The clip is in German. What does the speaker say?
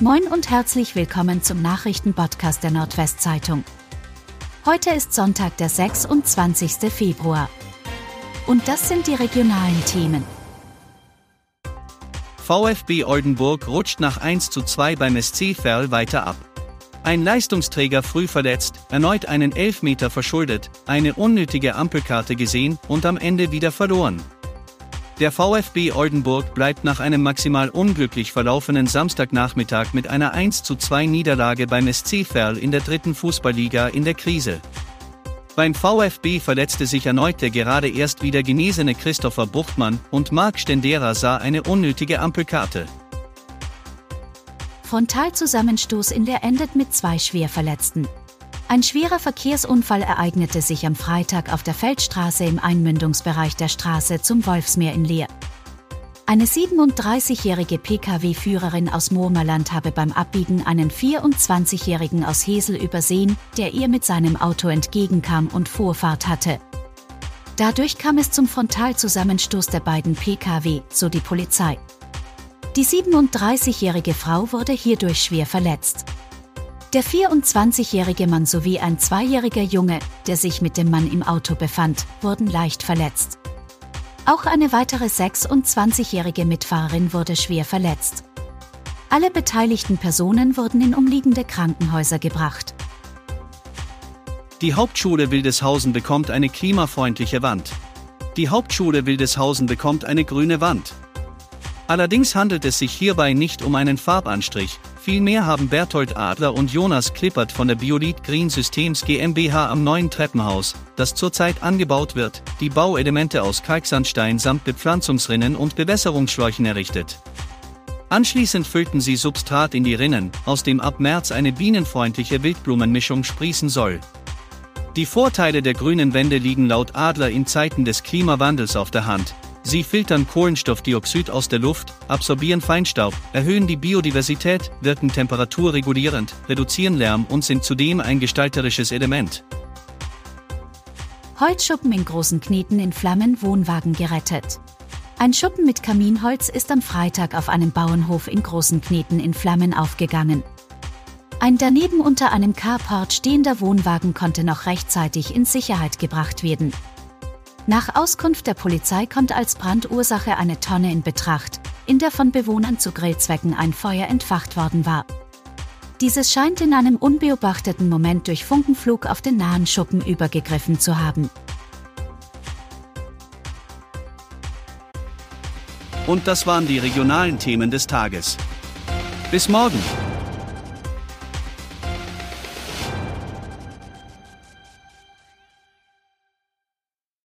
Moin und herzlich willkommen zum Nachrichtenpodcast der Nordwestzeitung. Heute ist Sonntag, der 26. Februar. Und das sind die regionalen Themen. VfB Oldenburg rutscht nach 1 zu 2 beim SC Verl weiter ab. Ein Leistungsträger früh verletzt, erneut einen Elfmeter verschuldet, eine unnötige Ampelkarte gesehen und am Ende wieder verloren. Der VfB Oldenburg bleibt nach einem maximal unglücklich verlaufenen Samstagnachmittag mit einer 1 zu 2 Niederlage beim SC Verl in der dritten Fußballliga in der Krise. Beim VfB verletzte sich erneut der gerade erst wieder genesene Christopher Buchtmann und Marc Stendera sah eine unnötige Ampelkarte. Frontalzusammenstoß in der endet mit zwei Schwerverletzten. Ein schwerer Verkehrsunfall ereignete sich am Freitag auf der Feldstraße im Einmündungsbereich der Straße zum Wolfsmeer in Leer. Eine 37-jährige Pkw-Führerin aus Murmerland habe beim Abbiegen einen 24-jährigen aus Hesel übersehen, der ihr mit seinem Auto entgegenkam und Vorfahrt hatte. Dadurch kam es zum Frontalzusammenstoß der beiden Pkw, so die Polizei. Die 37-jährige Frau wurde hierdurch schwer verletzt. Der 24-jährige Mann sowie ein zweijähriger Junge, der sich mit dem Mann im Auto befand, wurden leicht verletzt. Auch eine weitere 26-jährige Mitfahrerin wurde schwer verletzt. Alle beteiligten Personen wurden in umliegende Krankenhäuser gebracht. Die Hauptschule Wildeshausen bekommt eine klimafreundliche Wand. Die Hauptschule Wildeshausen bekommt eine grüne Wand. Allerdings handelt es sich hierbei nicht um einen Farbanstrich, vielmehr haben Berthold Adler und Jonas Klippert von der Biolith Green Systems GmbH am neuen Treppenhaus, das zurzeit angebaut wird, die Bauelemente aus Kalksandstein samt Bepflanzungsrinnen und Bewässerungsschläuchen errichtet. Anschließend füllten sie Substrat in die Rinnen, aus dem ab März eine bienenfreundliche Wildblumenmischung sprießen soll. Die Vorteile der grünen Wände liegen laut Adler in Zeiten des Klimawandels auf der Hand, Sie filtern Kohlenstoffdioxid aus der Luft, absorbieren Feinstaub, erhöhen die Biodiversität, wirken temperaturregulierend, reduzieren Lärm und sind zudem ein gestalterisches Element. Holzschuppen in großen Kneten in Flammen Wohnwagen gerettet. Ein Schuppen mit Kaminholz ist am Freitag auf einem Bauernhof in großen Kneten in Flammen aufgegangen. Ein daneben unter einem Carport stehender Wohnwagen konnte noch rechtzeitig in Sicherheit gebracht werden. Nach Auskunft der Polizei kommt als Brandursache eine Tonne in Betracht, in der von Bewohnern zu Grillzwecken ein Feuer entfacht worden war. Dieses scheint in einem unbeobachteten Moment durch Funkenflug auf den nahen Schuppen übergegriffen zu haben. Und das waren die regionalen Themen des Tages. Bis morgen!